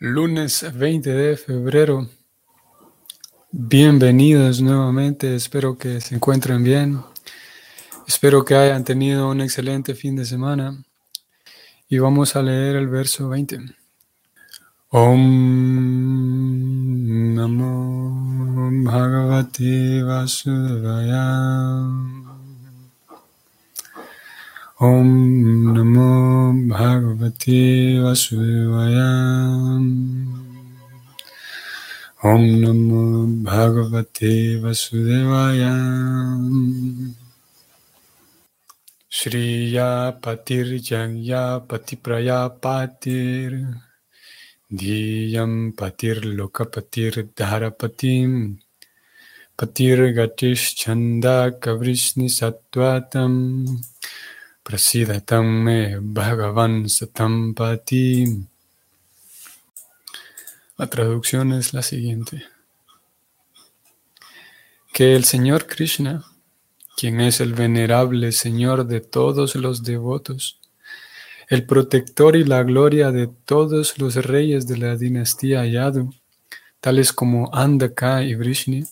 Lunes 20 de febrero. Bienvenidos nuevamente. Espero que se encuentren bien. Espero que hayan tenido un excelente fin de semana. Y vamos a leer el verso 20. Om Namo. Om Namo Bhagavate Vasudevaya. Om Namo Bhagavate Vasudevaya. Shriya Patir Janya Patipraya Patir. Diyam Patir Lokapatir Dharapatim. La traducción es la siguiente. Que el Señor Krishna, quien es el venerable Señor de todos los devotos, el protector y la gloria de todos los reyes de la dinastía Yadu, tales como Andaka y Vrishni,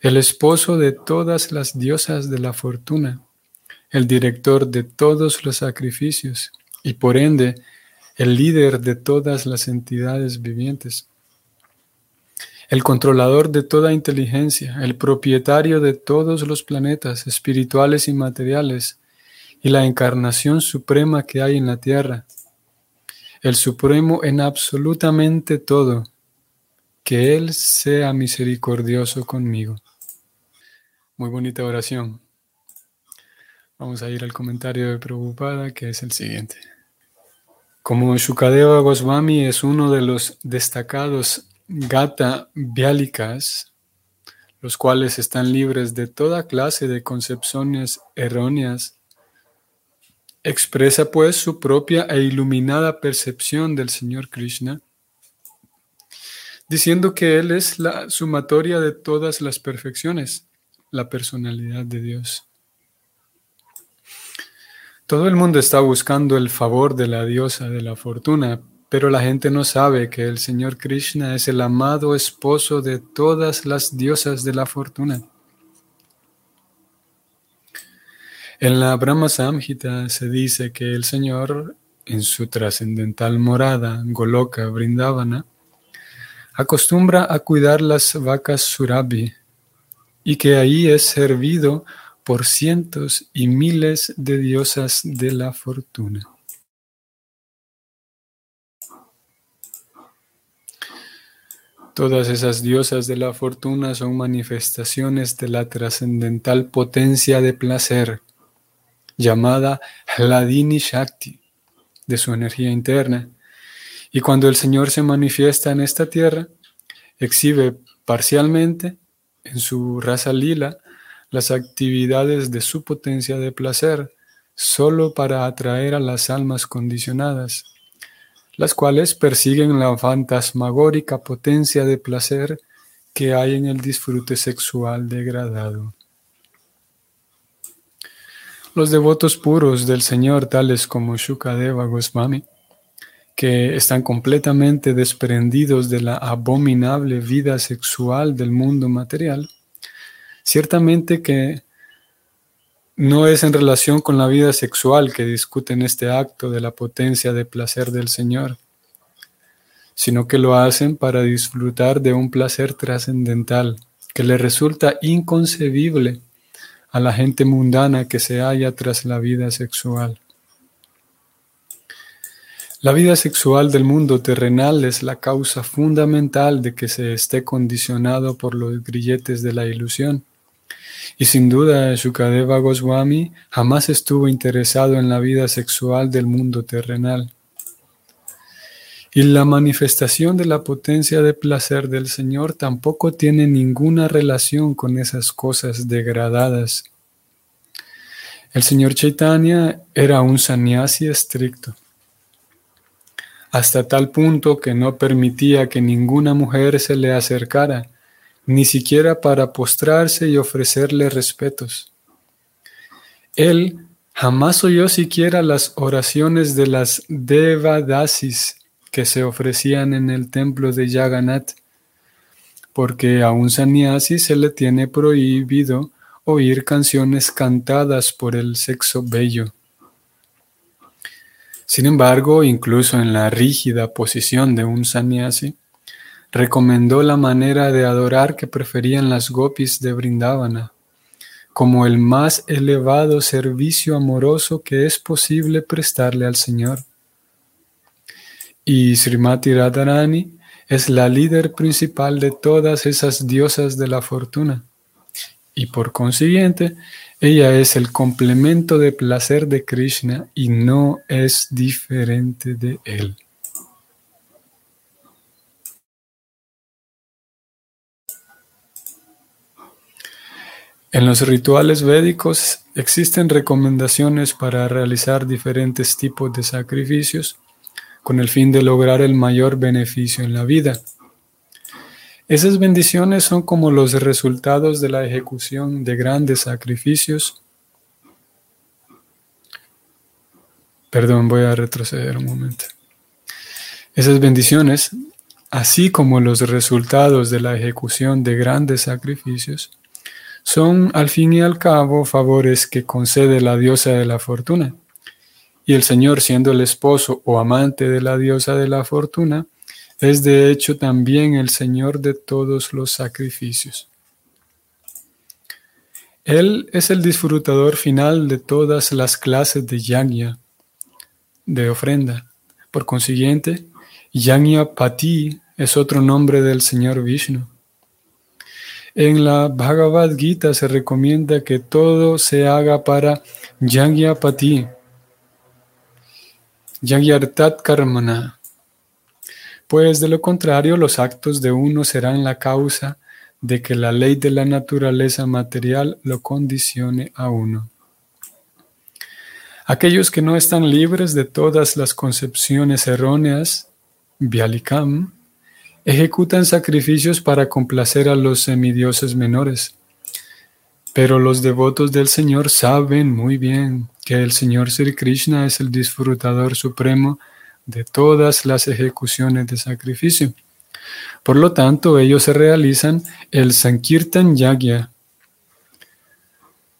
el esposo de todas las diosas de la fortuna, el director de todos los sacrificios y por ende el líder de todas las entidades vivientes, el controlador de toda inteligencia, el propietario de todos los planetas espirituales y materiales y la encarnación suprema que hay en la tierra, el supremo en absolutamente todo, que Él sea misericordioso conmigo. Muy bonita oración. Vamos a ir al comentario de Prabhupada, que es el siguiente. Como Shukadeva Goswami es uno de los destacados Gata Vyalikas, los cuales están libres de toda clase de concepciones erróneas, expresa pues su propia e iluminada percepción del Señor Krishna, diciendo que Él es la sumatoria de todas las perfecciones, la personalidad de Dios. Todo el mundo está buscando el favor de la diosa de la fortuna, pero la gente no sabe que el Señor Krishna es el amado esposo de todas las diosas de la fortuna. En la Brahma Samhita se dice que el Señor, en su trascendental morada, Goloka Vrindavana, acostumbra a cuidar las vacas Surabhi y que ahí es servido por cientos y miles de diosas de la fortuna. Todas esas diosas de la fortuna son manifestaciones de la trascendental potencia de placer, llamada Hladini Shakti, de su energía interna. Y cuando el Señor se manifiesta en esta tierra, exhibe parcialmente en su raza lila las actividades de su potencia de placer solo para atraer a las almas condicionadas, las cuales persiguen la fantasmagórica potencia de placer que hay en el disfrute sexual degradado. Los devotos puros del Señor, tales como Shukadeva Goswami, que están completamente desprendidos de la abominable vida sexual del mundo material, Ciertamente que no es en relación con la vida sexual que discuten este acto de la potencia de placer del Señor, sino que lo hacen para disfrutar de un placer trascendental que le resulta inconcebible a la gente mundana que se halla tras la vida sexual. La vida sexual del mundo terrenal es la causa fundamental de que se esté condicionado por los grilletes de la ilusión y sin duda, Shukadeva Goswami jamás estuvo interesado en la vida sexual del mundo terrenal. Y la manifestación de la potencia de placer del Señor tampoco tiene ninguna relación con esas cosas degradadas. El Señor Chaitanya era un sannyasi estricto, hasta tal punto que no permitía que ninguna mujer se le acercara ni siquiera para postrarse y ofrecerle respetos. Él jamás oyó siquiera las oraciones de las Devadasis que se ofrecían en el templo de Yaganat, porque a un sannyasi se le tiene prohibido oír canciones cantadas por el sexo bello. Sin embargo, incluso en la rígida posición de un sannyasi, recomendó la manera de adorar que preferían las gopis de Brindavana, como el más elevado servicio amoroso que es posible prestarle al Señor. Y Srimati Radharani es la líder principal de todas esas diosas de la fortuna. Y por consiguiente, ella es el complemento de placer de Krishna y no es diferente de él. En los rituales védicos existen recomendaciones para realizar diferentes tipos de sacrificios con el fin de lograr el mayor beneficio en la vida. Esas bendiciones son como los resultados de la ejecución de grandes sacrificios. Perdón, voy a retroceder un momento. Esas bendiciones, así como los resultados de la ejecución de grandes sacrificios, son al fin y al cabo favores que concede la diosa de la fortuna. Y el Señor, siendo el esposo o amante de la diosa de la fortuna, es de hecho también el Señor de todos los sacrificios. Él es el disfrutador final de todas las clases de yagya, de ofrenda. Por consiguiente, yagya pati es otro nombre del Señor Vishnu. En la Bhagavad Gita se recomienda que todo se haga para Pati, Yagyartat Karmana, pues de lo contrario los actos de uno serán la causa de que la ley de la naturaleza material lo condicione a uno. Aquellos que no están libres de todas las concepciones erróneas, Bialikam, ejecutan sacrificios para complacer a los semidioses menores. Pero los devotos del Señor saben muy bien que el Señor Sri Krishna es el disfrutador supremo de todas las ejecuciones de sacrificio. Por lo tanto, ellos se realizan el Sankirtan Yagya,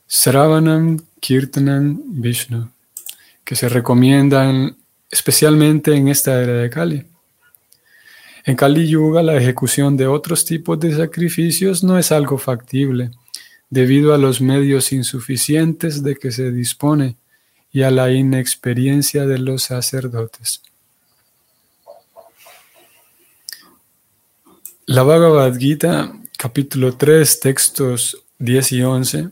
Sravanam Kirtanam Vishnu, que se recomiendan especialmente en esta era de Kali. En Kali Yuga, la ejecución de otros tipos de sacrificios no es algo factible, debido a los medios insuficientes de que se dispone y a la inexperiencia de los sacerdotes. La Bhagavad Gita, capítulo 3, textos 10 y 11,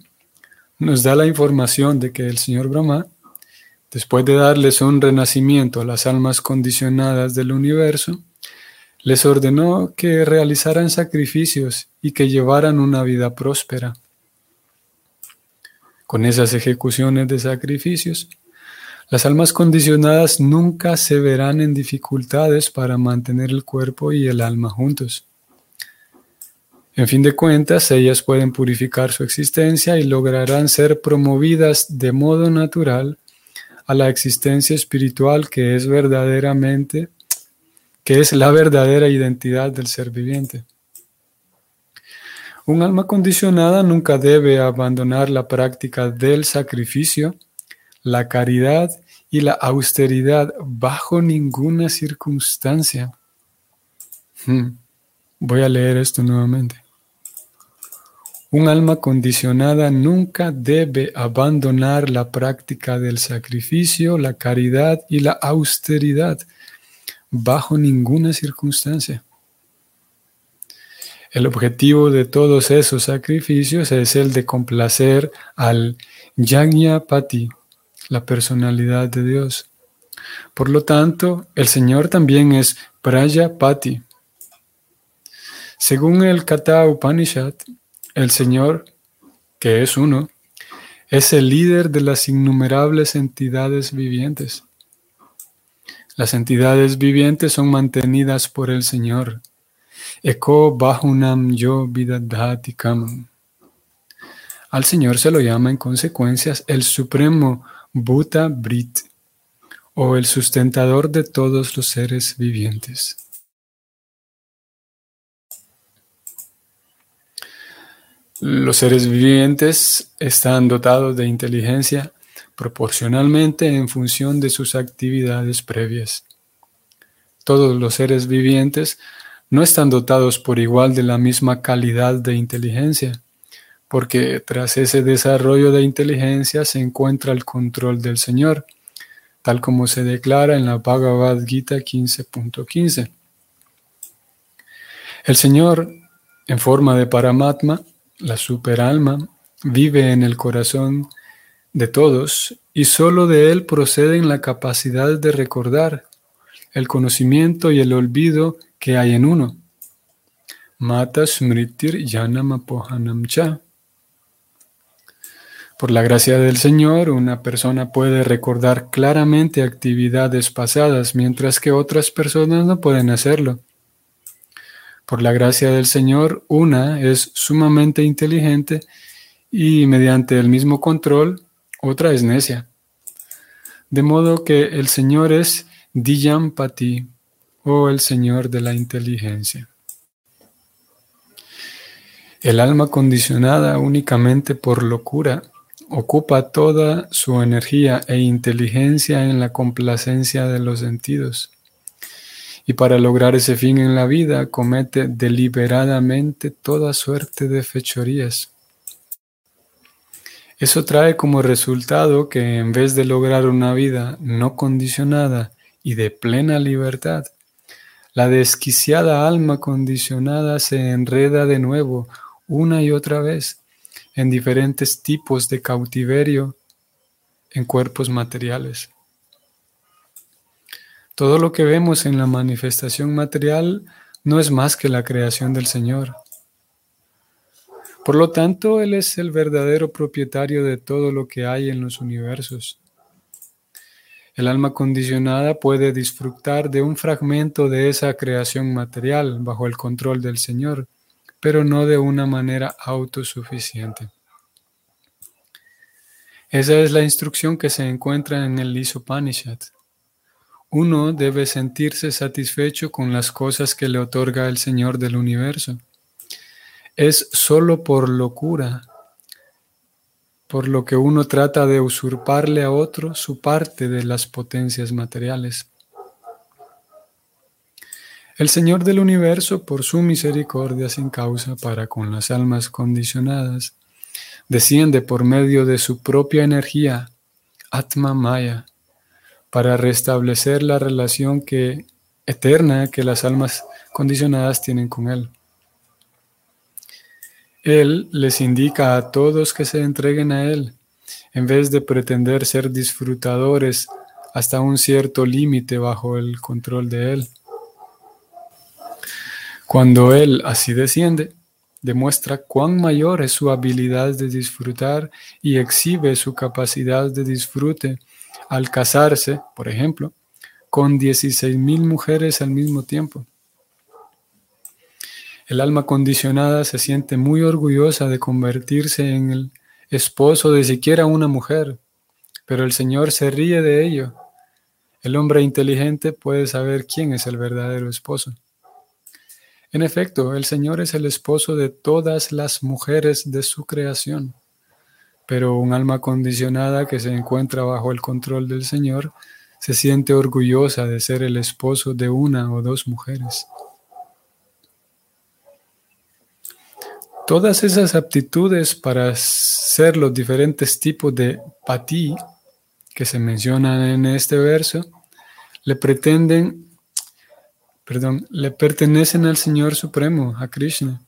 nos da la información de que el Señor Brahma, después de darles un renacimiento a las almas condicionadas del universo, les ordenó que realizaran sacrificios y que llevaran una vida próspera. Con esas ejecuciones de sacrificios, las almas condicionadas nunca se verán en dificultades para mantener el cuerpo y el alma juntos. En fin de cuentas, ellas pueden purificar su existencia y lograrán ser promovidas de modo natural a la existencia espiritual que es verdaderamente que es la verdadera identidad del ser viviente. Un alma condicionada nunca debe abandonar la práctica del sacrificio, la caridad y la austeridad bajo ninguna circunstancia. Hmm. Voy a leer esto nuevamente. Un alma condicionada nunca debe abandonar la práctica del sacrificio, la caridad y la austeridad bajo ninguna circunstancia. El objetivo de todos esos sacrificios es el de complacer al Pati, la personalidad de Dios. Por lo tanto, el Señor también es Pati. Según el Kata Upanishad, el Señor, que es uno, es el líder de las innumerables entidades vivientes. Las entidades vivientes son mantenidas por el Señor. Eko Bahunam Yo Al Señor se lo llama en consecuencias el Supremo Bhuta Brit, o el sustentador de todos los seres vivientes. Los seres vivientes están dotados de inteligencia proporcionalmente en función de sus actividades previas. Todos los seres vivientes no están dotados por igual de la misma calidad de inteligencia, porque tras ese desarrollo de inteligencia se encuentra el control del Señor, tal como se declara en la Bhagavad Gita 15.15. El Señor, en forma de Paramatma, la superalma, vive en el corazón de todos y sólo de él proceden la capacidad de recordar, el conocimiento y el olvido que hay en uno. Mata Smritir Cha. Por la gracia del Señor, una persona puede recordar claramente actividades pasadas, mientras que otras personas no pueden hacerlo. Por la gracia del Señor, una es sumamente inteligente y mediante el mismo control, otra es necia. De modo que el Señor es Diyampati o el Señor de la inteligencia. El alma condicionada únicamente por locura ocupa toda su energía e inteligencia en la complacencia de los sentidos y para lograr ese fin en la vida comete deliberadamente toda suerte de fechorías. Eso trae como resultado que en vez de lograr una vida no condicionada y de plena libertad, la desquiciada alma condicionada se enreda de nuevo una y otra vez en diferentes tipos de cautiverio en cuerpos materiales. Todo lo que vemos en la manifestación material no es más que la creación del Señor. Por lo tanto, Él es el verdadero propietario de todo lo que hay en los universos. El alma condicionada puede disfrutar de un fragmento de esa creación material bajo el control del Señor, pero no de una manera autosuficiente. Esa es la instrucción que se encuentra en el Isopanishad. Uno debe sentirse satisfecho con las cosas que le otorga el Señor del universo. Es solo por locura, por lo que uno trata de usurparle a otro su parte de las potencias materiales. El Señor del universo, por su misericordia sin causa para con las almas condicionadas, desciende por medio de su propia energía, Atma Maya, para restablecer la relación que, eterna que las almas condicionadas tienen con Él. Él les indica a todos que se entreguen a Él, en vez de pretender ser disfrutadores hasta un cierto límite bajo el control de Él. Cuando Él así desciende, demuestra cuán mayor es su habilidad de disfrutar y exhibe su capacidad de disfrute al casarse, por ejemplo, con 16 mil mujeres al mismo tiempo. El alma condicionada se siente muy orgullosa de convertirse en el esposo de siquiera una mujer, pero el Señor se ríe de ello. El hombre inteligente puede saber quién es el verdadero esposo. En efecto, el Señor es el esposo de todas las mujeres de su creación pero un alma condicionada que se encuentra bajo el control del Señor se siente orgullosa de ser el esposo de una o dos mujeres. Todas esas aptitudes para ser los diferentes tipos de pati que se mencionan en este verso le pretenden, le pertenecen al Señor Supremo, a Krishna.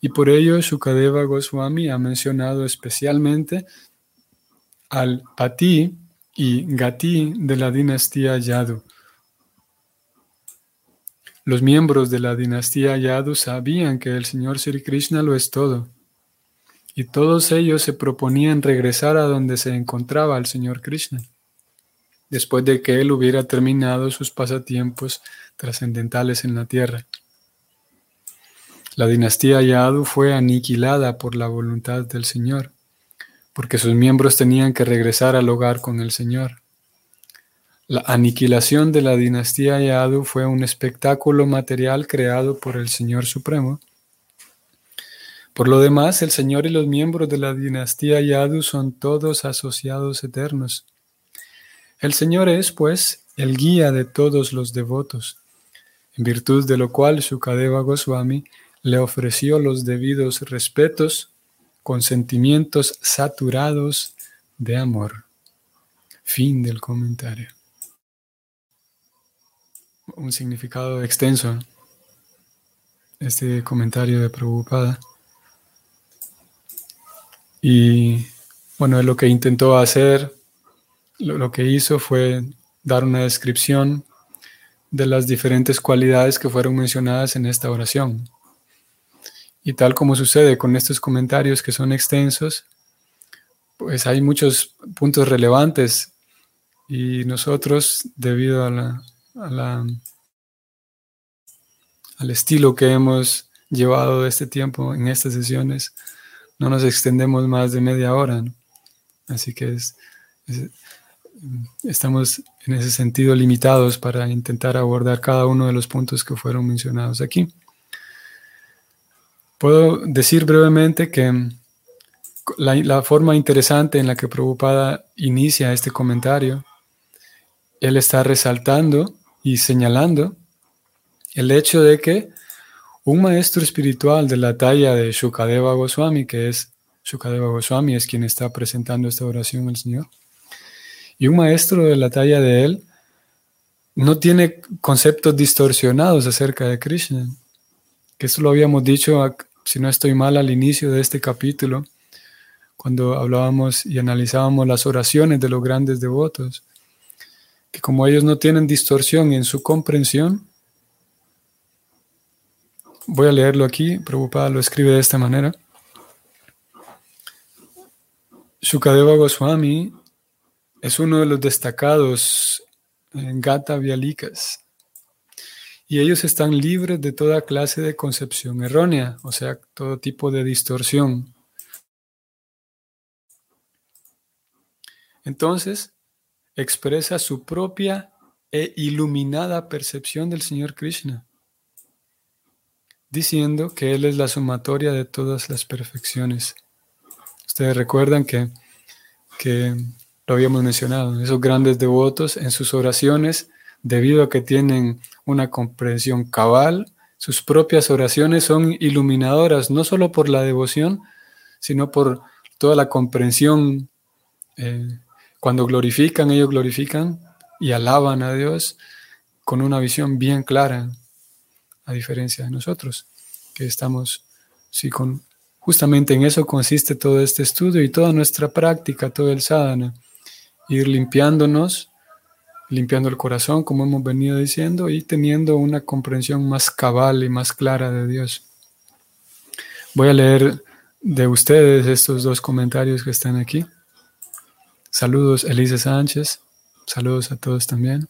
Y por ello Shukadeva Goswami ha mencionado especialmente al Pati y Gati de la dinastía Yadu. Los miembros de la dinastía Yadu sabían que el Señor Sri Krishna lo es todo, y todos ellos se proponían regresar a donde se encontraba el Señor Krishna, después de que él hubiera terminado sus pasatiempos trascendentales en la tierra. La dinastía Yadu fue aniquilada por la voluntad del Señor, porque sus miembros tenían que regresar al hogar con el Señor. La aniquilación de la dinastía Yadu fue un espectáculo material creado por el Señor Supremo. Por lo demás, el Señor y los miembros de la dinastía Yadu son todos asociados eternos. El Señor es, pues, el guía de todos los devotos, en virtud de lo cual Shukadeva Goswami le ofreció los debidos respetos con sentimientos saturados de amor. Fin del comentario. Un significado extenso este comentario de Prabhupada. Y bueno, lo que intentó hacer, lo, que hizo fue dar una descripción de las diferentes cualidades que fueron mencionadas en esta oración. Y tal como sucede con estos comentarios que son extensos, pues hay muchos puntos relevantes y nosotros, debido a la, al estilo que hemos llevado este tiempo en estas sesiones, no nos extendemos más de media hora. Así que estamos en ese sentido limitados para intentar abordar cada uno de los puntos que fueron mencionados aquí. Puedo decir brevemente que la, forma interesante en la que Prabhupada inicia este comentario, él está resaltando y señalando el hecho de que un maestro espiritual de la talla de Shukadeva Goswami, que es Shukadeva Goswami, es quien está presentando esta oración al Señor, y un maestro de la talla de él no tiene conceptos distorsionados acerca de Krishna. Que eso lo habíamos dicho, si no estoy mal, al inicio de este capítulo, cuando hablábamos y analizábamos las oraciones de los grandes devotos, que como ellos no tienen distorsión en su comprensión, voy a leerlo aquí, Prabhupada lo escribe de esta manera. Shukadeva Goswami es uno de los destacados en Gata Vialikas. Y ellos están libres de toda clase de concepción errónea, o sea, todo tipo de distorsión. Entonces, expresa su propia e iluminada percepción del Señor Krishna, diciendo que Él es la sumatoria de todas las perfecciones. Ustedes recuerdan que, que lo habíamos mencionado, esos grandes devotos en sus oraciones debido a que tienen una comprensión cabal, sus propias oraciones son iluminadoras, no solo por la devoción, sino por toda la comprensión. Eh, cuando glorifican, ellos glorifican y alaban a Dios con una visión bien clara, a diferencia de nosotros, que estamos, sí, con, justamente en eso consiste todo este estudio y toda nuestra práctica, todo el sadhana, ir limpiándonos limpiando el corazón, como hemos venido diciendo, y teniendo una comprensión más cabal y más clara de Dios. Voy a leer de ustedes estos dos comentarios que están aquí. Saludos, Elisa Sánchez. Saludos a todos también.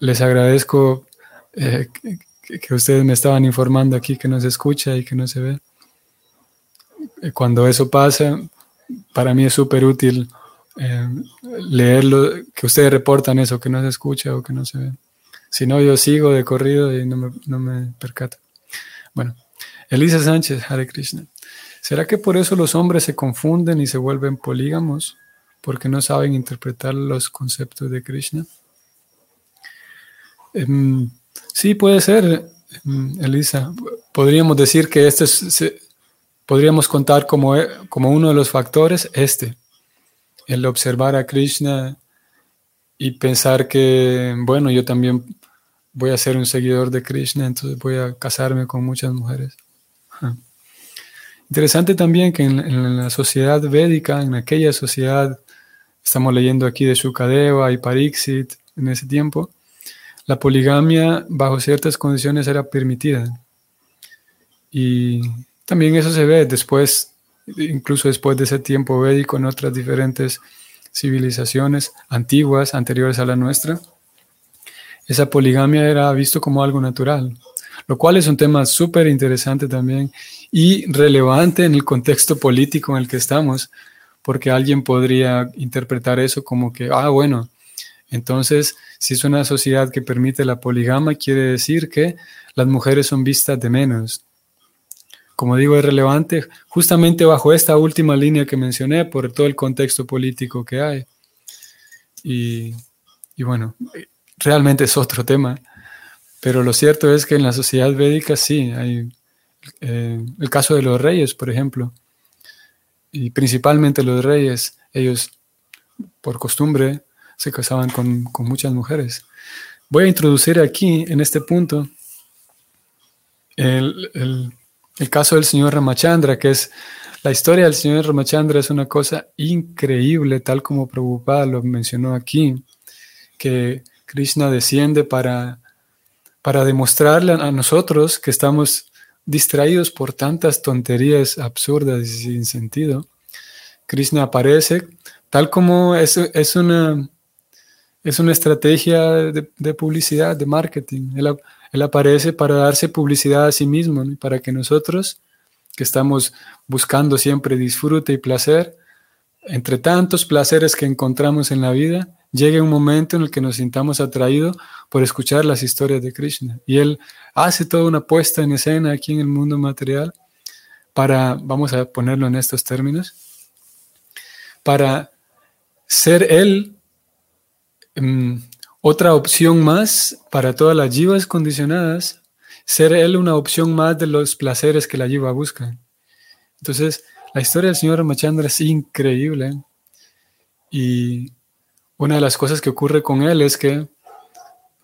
Les agradezco eh, que, ustedes me estaban informando aquí que no se escucha y que no se ve. Eh, cuando eso pasa, para mí es súper útil eh, leerlo, que ustedes reportan eso, que no se escucha o que no se ve. Si no, yo sigo de corrido y no me, no me percato. Bueno, Elisa Sánchez, Hare Krishna. ¿Será que por eso los hombres se confunden y se vuelven polígamos? Porque no saben interpretar los conceptos de Krishna. Em, sí, puede ser, em, Elisa. Podríamos decir que este es, podríamos contar como, como uno de los factores este el observar a Krishna y pensar que, bueno, yo también voy a ser un seguidor de Krishna, entonces voy a casarme con muchas mujeres. Interesante también que en, la sociedad védica, en aquella sociedad, estamos leyendo aquí de Shukadeva y Pariksit en ese tiempo, la poligamia bajo ciertas condiciones era permitida. Y también eso se ve después incluso después de ese tiempo védico en otras diferentes civilizaciones antiguas, anteriores a la nuestra, esa poligamia era visto como algo natural, lo cual es un tema súper interesante también y relevante en el contexto político en el que estamos, porque alguien podría interpretar eso como que, ah, bueno, Entonces, si es una sociedad que permite la poligama, quiere decir que las mujeres son vistas de menos. Como digo, es relevante justamente bajo esta última línea que mencioné por todo el contexto político que hay. Y, bueno, realmente es otro tema, pero lo cierto es que en la sociedad védica sí, hay eh, el caso de los reyes, por ejemplo, y principalmente los reyes, ellos por costumbre se casaban con, muchas mujeres. Voy a introducir aquí, en este punto, el, caso del señor Ramachandra, que es la historia del señor Ramachandra es una cosa increíble, tal como Prabhupada lo mencionó aquí, que Krishna desciende para, para demostrarle a nosotros que estamos distraídos por tantas tonterías absurdas y sin sentido. Krishna aparece tal como es, es una es una estrategia de, publicidad, de marketing. Él, aparece para darse publicidad a sí mismo, para que nosotros, que estamos buscando siempre disfrute y placer, entre tantos placeres que encontramos en la vida, llegue un momento en el que nos sintamos atraídos por escuchar las historias de Krishna. Y él hace toda una puesta en escena aquí en el mundo material para, vamos a ponerlo en estos términos, para ser él Em, otra opción más para todas las yivas condicionadas, ser él una opción más de los placeres que la yiva busca. Entonces, la historia del señor Ramachandra es increíble. Y una de las cosas que ocurre con él es que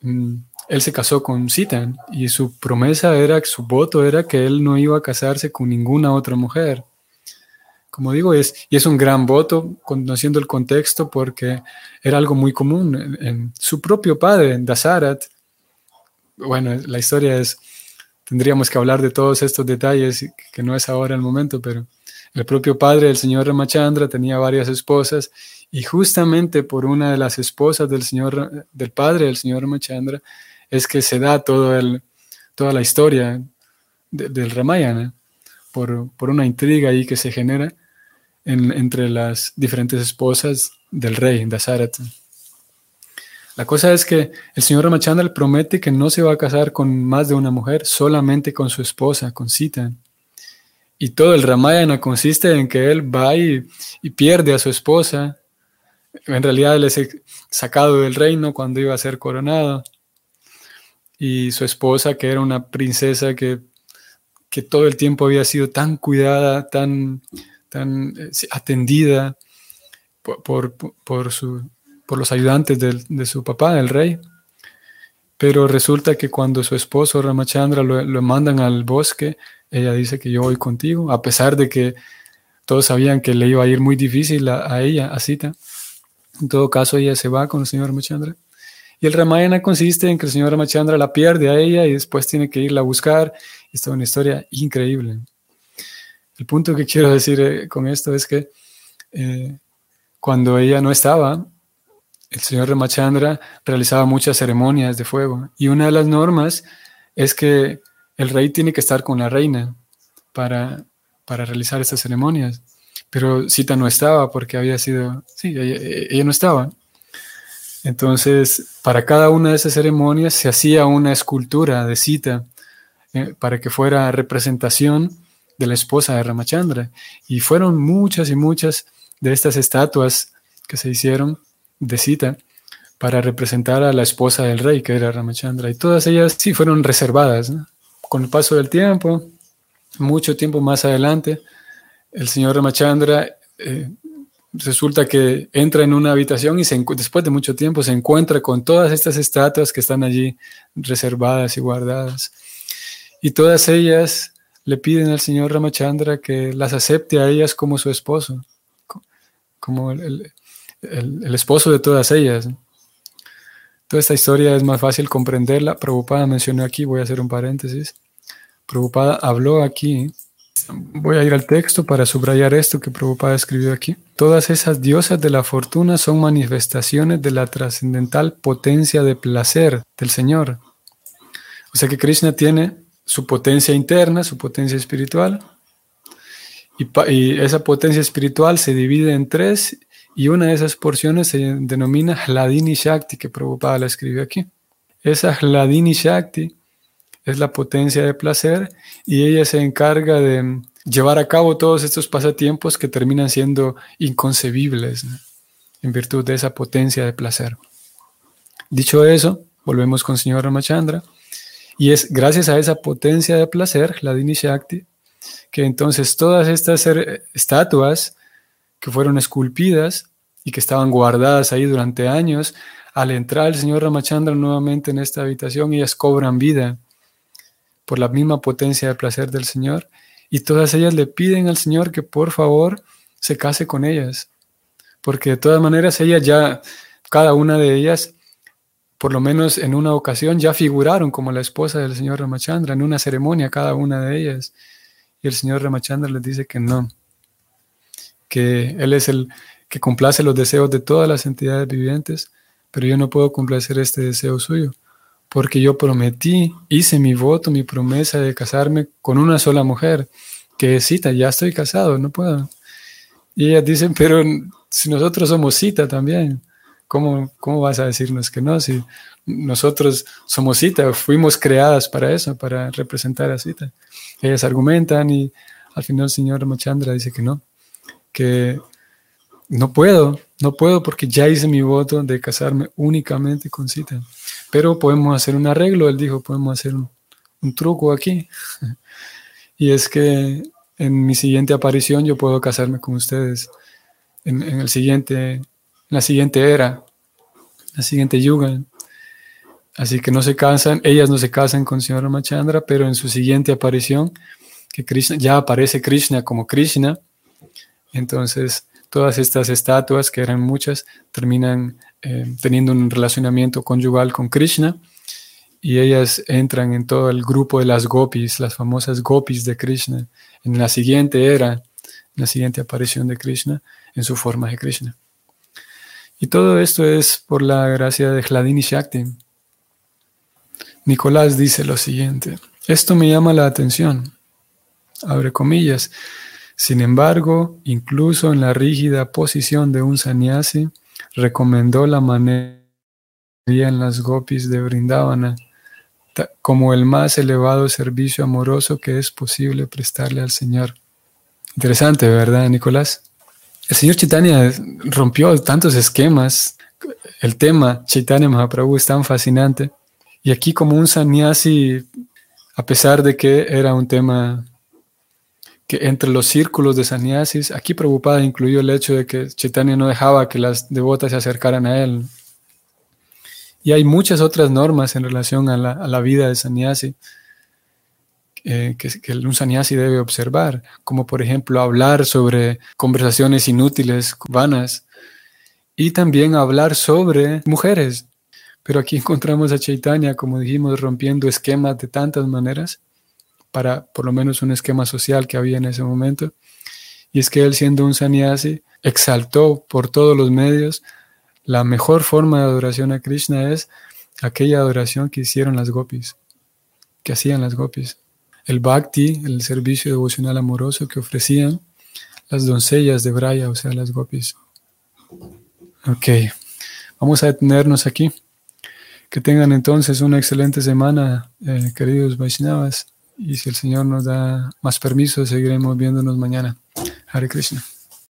em, él se casó con Sita y su promesa era, su voto era que él no iba a casarse con ninguna otra mujer como digo, es, y es un gran voto, conociendo el contexto, porque era algo muy común. En, su propio padre, Dasarat, bueno, la historia es, tendríamos que hablar de todos estos detalles, que no es ahora el momento, pero el propio padre del señor Ramachandra tenía varias esposas, y justamente por una de las esposas del señor, del padre del señor Ramachandra, es que se da el, toda la historia del Ramayana, por, por una intriga ahí que se genera entre las diferentes esposas del rey, Dasarat. La cosa es que el señor Ramachandra promete que no se va a casar con más de una mujer, solamente con su esposa, con Sita. Y todo el Ramayana consiste en que él va y, pierde a su esposa. En realidad él es sacado del reino cuando iba a ser coronado. Y su esposa, que era una princesa que, que todo el tiempo había sido tan cuidada, tan tan eh, atendida por, por, su, por los ayudantes de su papá, el rey. Pero resulta que cuando su esposo Ramachandra lo, mandan al bosque, ella dice que yo voy contigo, a pesar de que todos sabían que le iba a ir muy difícil a, ella, a Sita. En todo caso, ella se va con el señor Ramachandra. Y el Ramayana consiste en que el señor Ramachandra la pierde a ella y después tiene que irla a buscar. es una historia increíble. El punto que quiero decir eh, con esto es que eh, cuando ella no estaba, el señor Ramachandra realizaba muchas ceremonias de fuego y una de las normas es que el rey tiene que estar con la reina para, para realizar estas ceremonias. Pero Sita no estaba porque había sido, sí, ella, no estaba. Entonces, para cada una de esas ceremonias se hacía una escultura de Sita eh, para que fuera representación de la esposa de Ramachandra. Y fueron muchas y muchas de estas estatuas que se hicieron de cita para representar a la esposa del rey, que era Ramachandra. Y todas ellas sí fueron reservadas. Con el paso del tiempo, mucho tiempo más adelante, el señor Ramachandra eh, resulta que entra en una habitación y después de mucho tiempo se encuentra con todas estas estatuas que están allí reservadas y guardadas. Y todas ellas le piden al señor Ramachandra que las acepte a ellas como su esposo, como el, esposo de todas ellas. Toda esta historia es más fácil comprenderla. Prabhupada mencionó aquí, voy a hacer un paréntesis. Prabhupada habló aquí. Voy a ir al texto para subrayar esto que Prabhupada escribió aquí. Todas esas diosas de la fortuna son manifestaciones de la trascendental potencia de placer del Señor. O sea que Krishna tiene su potencia interna, su potencia espiritual. Y, esa potencia espiritual se divide en tres Y una de esas porciones se denomina Hladini Shakti, que Prabhupada la escribe aquí. Esa Hladini Shakti es la potencia de placer y ella se encarga de llevar a cabo todos estos pasatiempos que terminan siendo inconcebibles en virtud de esa potencia de placer. Dicho eso, volvemos con señor Ramachandra y es gracias a esa potencia de placer, la Dini Shakti, que entonces todas estas estatuas que fueron esculpidas y que estaban guardadas ahí durante años, al entrar el señor Ramachandra nuevamente en esta habitación, ellas cobran vida por la misma potencia de placer del Señor. Y todas ellas le piden al Señor que por favor se case con ellas, porque de todas maneras ellas ya, cada una de ellas, por lo menos en una ocasión, ya figuraron como la esposa del Señor Ramachandra en una ceremonia, cada una de ellas. Y el Señor Ramachandra les dice que no, que Él es el que complace los deseos de todas las entidades vivientes, pero yo no puedo complacer este deseo suyo porque yo prometí, hice mi voto, mi promesa de casarme con una sola mujer, que es cita, ya estoy casado, no puedo. Y ellas dicen, pero si nosotros somos cita también, ¿cómo, cómo vas a decirnos que no? Si nosotros somos cita, fuimos creadas para eso, para representar a cita. Ellas argumentan y al final el señor Machandra dice que no, que no puedo, no puedo porque ya hice mi voto de casarme únicamente con cita. Pero podemos hacer un arreglo, él dijo, podemos hacer un, truco aquí. y es que en mi siguiente aparición yo puedo casarme con ustedes en, el siguiente, en la siguiente era, la siguiente yuga. Así que no se casan, ellas no se casan con Señor Ramachandra, pero en su siguiente aparición, que Krishna, ya aparece Krishna como Krishna, entonces todas estas estatuas, que eran muchas, terminan eh, teniendo un relacionamiento conyugal con Krishna y ellas entran en todo el grupo de las gopis, las famosas gopis de Krishna, en la siguiente era, en la siguiente aparición de Krishna, en su forma de Krishna. Y todo esto es por la gracia de Hladini Shakti. Nicolás dice lo siguiente, esto me llama la atención, abre comillas, sin embargo, incluso en la rígida posición de un sannyasi, recomendó la manera en las gopis de Brindavana como el más elevado servicio amoroso que es posible prestarle al Señor. Interesante, ¿verdad, Nicolás? El señor Chaitanya rompió tantos esquemas. El tema Chaitanya Mahaprabhu es tan fascinante. Y aquí como un sannyasi, a pesar de que era un tema que entre los círculos de sannyasis, aquí preocupada incluyó el hecho de que Chaitanya no dejaba que las devotas se acercaran a él. Y hay muchas otras normas en relación a la, vida de sannyasi eh, que, un sannyasi debe observar, como por ejemplo hablar sobre conversaciones inútiles, vanas, y también hablar sobre mujeres. Pero aquí encontramos a Chaitanya, como dijimos, rompiendo esquemas de tantas maneras para por lo menos un esquema social que había en ese momento. Y es que él siendo un sannyasi exaltó por todos los medios la mejor forma de adoración a Krishna es aquella adoración que hicieron las gopis, que hacían las gopis. El bhakti, el servicio devocional amoroso que ofrecían las doncellas de Braya, o sea, las gopis. Ok, vamos a detenernos aquí. Que tengan entonces una excelente semana, eh, queridos Vaishnavas. Y si el Señor nos da más permiso, seguiremos viéndonos mañana. Hare Krishna.